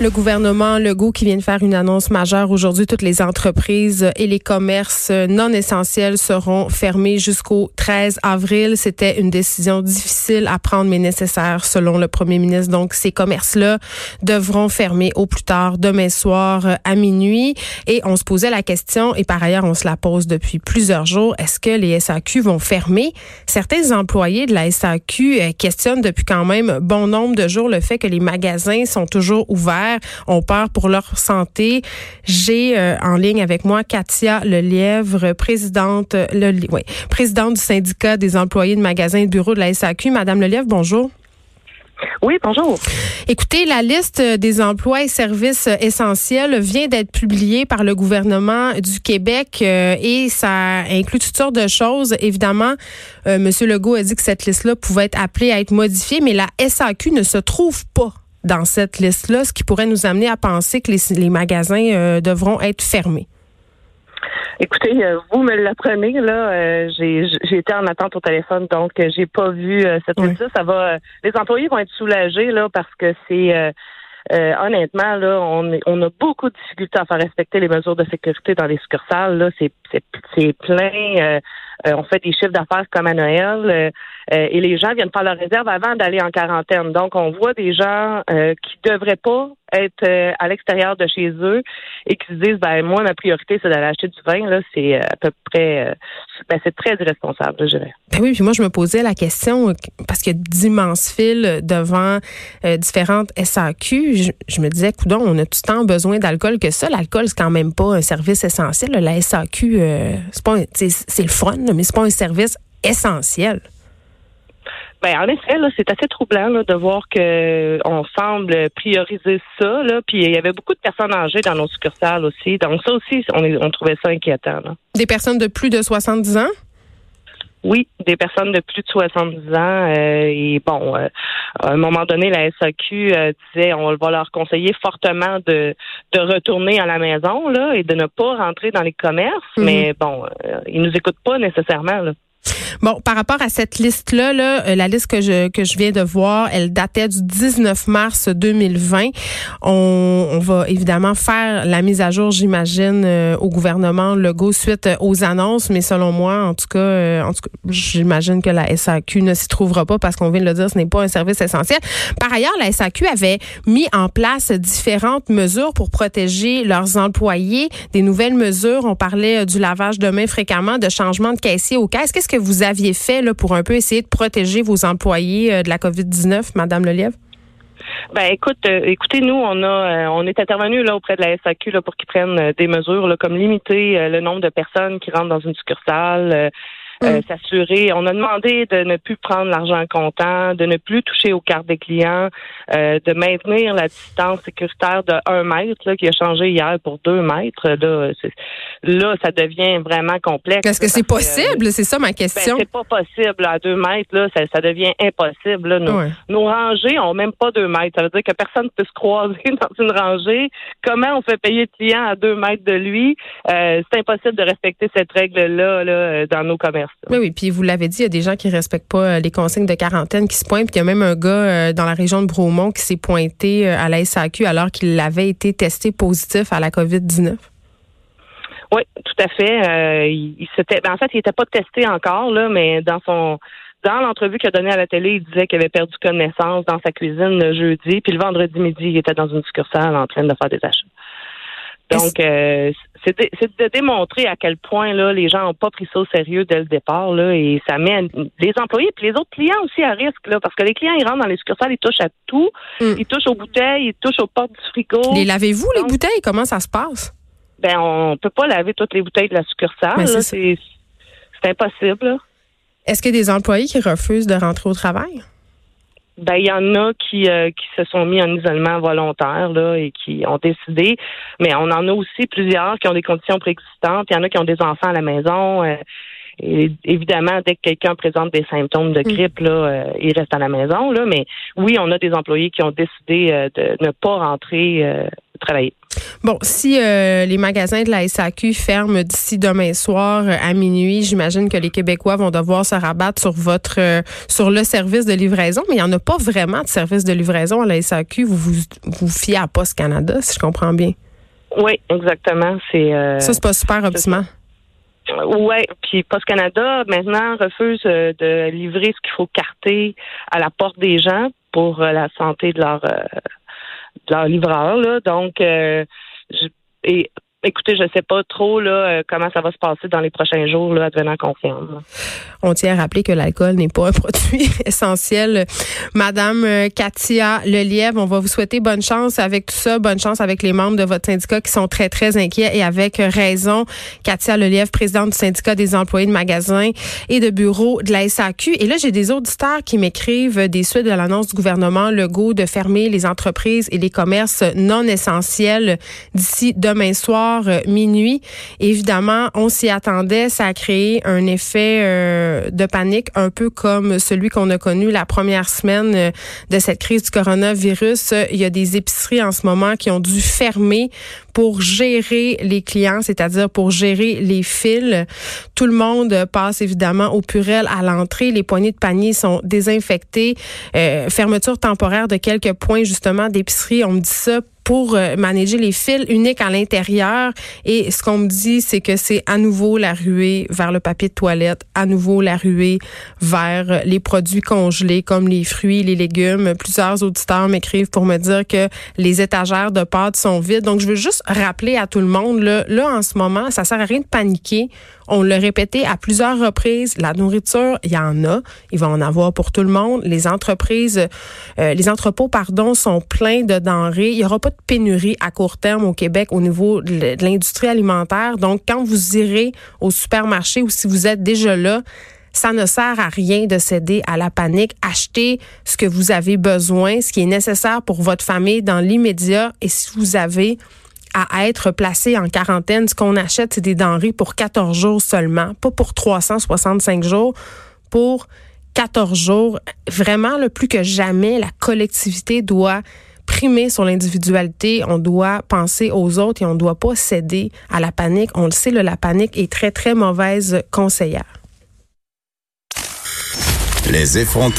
Le gouvernement Legault qui vient de faire une annonce majeure aujourd'hui, toutes les entreprises et les commerces non essentiels seront fermés jusqu'au 13 avril. C'était une décision difficile à prendre mais nécessaire selon le premier ministre. Donc ces commerces-là devront fermer au plus tard demain soir à minuit et on se posait la question et par ailleurs on se la pose depuis plusieurs jours, est-ce que les SAQ vont fermer? Certains employés de la SAQ euh, questionnent depuis quand même bon nombre de jours le fait que les magasins sont toujours ouverts ont peur pour leur santé. J'ai euh, en ligne avec moi Katia Lelièvre, présidente, le, oui, présidente du syndicat des employés de magasins et de bureaux de la SAQ. Madame Lelièvre, bonjour. Oui, bonjour. Écoutez, la liste des emplois et services essentiels vient d'être publiée par le gouvernement du Québec euh, et ça inclut toutes sortes de choses. Évidemment, euh, M. Legault a dit que cette liste-là pouvait être appelée à être modifiée, mais la SAQ ne se trouve pas dans cette liste-là, ce qui pourrait nous amener à penser que les, magasins euh, devront être fermés? Écoutez, euh, vous me l'apprenez là. Euh, j'ai été en attente au téléphone, donc j'ai pas vu cette liste-là. Ça va. les employés vont être soulagés là parce que c'est honnêtement là, on, on a beaucoup de difficultés à faire respecter les mesures de sécurité dans les succursales. Là, c'est c'est plein. On fait des chiffres d'affaires comme à Noël. Euh, et les gens viennent faire leur réserve avant d'aller en quarantaine. Donc, on voit des gens euh, qui devraient pas être euh, à l'extérieur de chez eux et qui se disent ben moi ma priorité c'est d'aller acheter du vin là c'est à peu près ben, c'est très irresponsable je dirais. Ben oui puis moi je me posais la question parce qu'il y a d'immenses files devant différentes SAQ je, me disais coudon on a tout le temps besoin d'alcool que ça l'alcool c'est quand même pas un service essentiel la SAQ c'est pas c'est le fun mais c'est pas un service essentiel. Ben, en effet, là, c'est assez troublant de voir que on semble prioriser ça. Là, puis il y avait beaucoup de personnes âgées dans nos succursales aussi. Donc ça aussi, on, on trouvait ça inquiétant. Des personnes de plus de 70 ans? Oui, des personnes de plus de 70 ans. Euh, et bon, euh, à un moment donné, la SAQ euh, disait on va leur conseiller fortement de, de retourner à la maison là et de ne pas rentrer dans les commerces. Mm-hmm. Mais bon, ils nous écoutent pas nécessairement. Là. Bon, par rapport à cette liste-là, là, euh, la liste que je, que je viens de voir, elle datait du 19 mars 2020. On, on va évidemment faire la mise à jour, j'imagine, euh, au gouvernement Legault suite euh, aux annonces, mais selon moi, en tout cas, en tout cas, j'imagine que la SAQ ne s'y trouvera pas parce qu'on vient de le dire, ce n'est pas un service essentiel. Par ailleurs, la SAQ avait mis en place différentes mesures pour protéger leurs employés, des nouvelles mesures. On parlait du lavage de mains fréquemment, de changement de caissier au caisse. Qu'est-ce que vous aviez fait là, pour un peu essayer de protéger vos employés euh, de la COVID-19, Madame Lelièvre? Ben écoute, euh, écoutez, nous on a euh, on est intervenu là auprès de la SAQ pour qu'ils prennent des mesures là, comme limiter le nombre de personnes qui rentrent dans une succursale, euh, mm. s'assurer. On a demandé de ne plus prendre l'argent comptant, de ne plus toucher aux cartes des clients, euh, de maintenir la distance sécuritaire de un mètre, là, qui a changé hier pour deux mètres. Là, là ça devient vraiment complexe. Est-ce que c'est possible? c'est ça ma question. Ben, c'est pas possible. À deux mètres, là, ça, ça devient impossible. Là. Nos, nos rangées ont même pas deux mètres. Ça veut dire que personne ne peut se croiser dans une rangée. Comment on fait payer le client à deux mètres de lui? Euh, c'est impossible de respecter cette règle-là là, dans nos commerces. Oui, oui. Puis vous l'avez dit, il y a des gens qui respectent pas euh, les consignes de quarantaine qui se pointent. Puis il y a même un gars euh, dans la région de Bromont qui s'est pointé euh, à la SAQ alors qu'il avait été testé positif à la COVID-19. Oui, tout à fait. il, s'était, ben, en fait, il n'était pas testé encore là, mais dans son dans l'entrevue qu'il a donnée à la télé, il disait qu'il avait perdu connaissance dans sa cuisine le jeudi, puis le vendredi midi, il était dans une succursale en train de faire des achats. Donc, euh, c'est de, démontrer à quel point là les gens n'ont pas pris ça au sérieux dès le départ là, et ça met les employés et les autres clients aussi à risque là, parce que les clients ils rentrent dans les succursales, ils touchent à tout, mm. ils touchent aux bouteilles, ils touchent aux portes du frigo. Les lavez-vous les bouteilles? Comment ça se passe? Ben on peut pas laver toutes les bouteilles de la succursale, ben, c'est impossible. Est-ce qu'il y a des employés qui refusent de rentrer au travail? Ben il y en a qui euh, qui se sont mis en isolement volontaire là et qui ont décidé, mais on en a aussi plusieurs qui ont des conditions préexistantes. Il y en a qui ont des enfants à la maison. Euh, évidemment, dès que quelqu'un présente des symptômes de mm. grippe, là, il reste à la maison. Là, mais oui, on a des employés qui ont décidé de ne pas rentrer travailler. Bon, si euh, les magasins de la SAQ ferment d'ici demain soir euh, à minuit, j'imagine que les Québécois vont devoir se rabattre sur votre euh, sur le service de livraison, mais il n'y en a pas vraiment de service de livraison à la SAQ. Vous vous, vous fiez à Post Canada, si je comprends bien. Oui, exactement. C'est ça, c'est pas super optimal. Oui, puis Post Canada maintenant refuse de livrer ce qu'il faut carter à la porte des gens pour la santé de leur leur livreur. Là. Donc, euh, et Écoutez, je ne sais pas trop là, euh, comment ça va se passer dans les prochains jours, là, advenant confiance. On tient à rappeler que l'alcool n'est pas un produit essentiel. Madame euh, Katia Lelièvre, on va vous souhaiter bonne chance avec tout ça, bonne chance avec les membres de votre syndicat qui sont très, très inquiets et avec raison. Katia Lelièvre, présidente du syndicat des employés de magasins et de bureaux de la SAQ. Et là, j'ai des auditeurs qui m'écrivent des suites de l'annonce du gouvernement Legault de fermer les entreprises et les commerces non essentiels d'ici demain soir euh, minuit. Évidemment, on s'y attendait. Ça a créé un effet euh, de panique, un peu comme celui qu'on a connu la première semaine euh, de cette crise du coronavirus. Il y a des épiceries en ce moment qui ont dû fermer pour gérer les clients, c'est-à-dire pour gérer les fils. Tout le monde passe évidemment au purel à l'entrée. Les poignées de panier sont désinfectées. fermeture temporaire de quelques points justement d'épicerie. On me dit ça pour euh, manager les fils uniques à l'intérieur. Et ce qu'on me dit, c'est que c'est à nouveau la ruée vers le papier de toilette, à nouveau la ruée vers les produits congelés comme les fruits, les légumes. Plusieurs auditeurs m'écrivent pour me dire que les étagères de pâtes sont vides. Donc, je veux juste rappeler à tout le monde, là, là en ce moment, ça sert à rien de paniquer. On l'a répété à plusieurs reprises. La nourriture, il y en a. Il va en avoir pour tout le monde. Les entreprises, euh, les entrepôts, pardon, sont pleins de denrées. Il y aura pas de pénurie à court terme au Québec au niveau de l'industrie alimentaire. Donc, quand vous irez au supermarché ou si vous êtes déjà là, ça ne sert à rien de céder à la panique. Achetez ce que vous avez besoin, ce qui est nécessaire pour votre famille dans l'immédiat. Et si vous avez à être placé en quarantaine. Ce qu'on achète, c'est des denrées pour 14 jours seulement, pas pour 365 jours, pour 14 jours. Vraiment, le plus que jamais, la collectivité doit primer sur l'individualité, on doit penser aux autres et on ne doit pas céder à la panique. On le sait, la panique est très, très mauvaise conseillère. Les effronter.